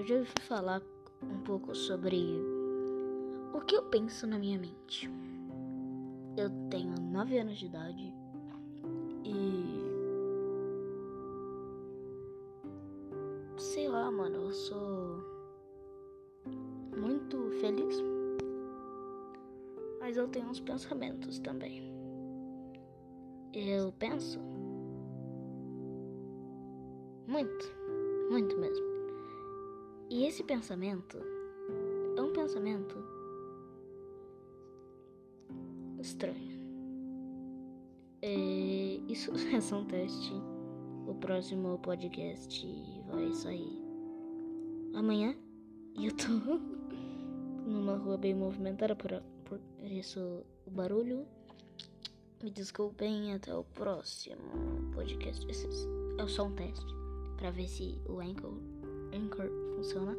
Eu vim falar um pouco sobre o que eu penso na minha mente. Eu tenho 9 anos de idade e. Sei lá, mano, eu sou muito feliz. Mas eu tenho uns pensamentos também. Eu penso muito, muito mesmo. E esse pensamento é um pensamento estranho. É, isso é só um teste. O próximo podcast vai sair amanhã. E eu tô numa rua bem movimentada, por, por isso o barulho. Me desculpem, até o próximo podcast. Esse é só um teste para ver se o Anchor, Anchor funciona.